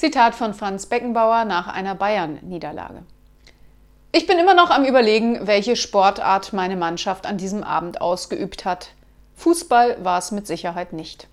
Zitat von Franz Beckenbauer nach einer Bayern-Niederlage. Ich bin immer noch am Überlegen, welche Sportart meine Mannschaft an diesem Abend ausgeübt hat. Fußball war es mit Sicherheit nicht.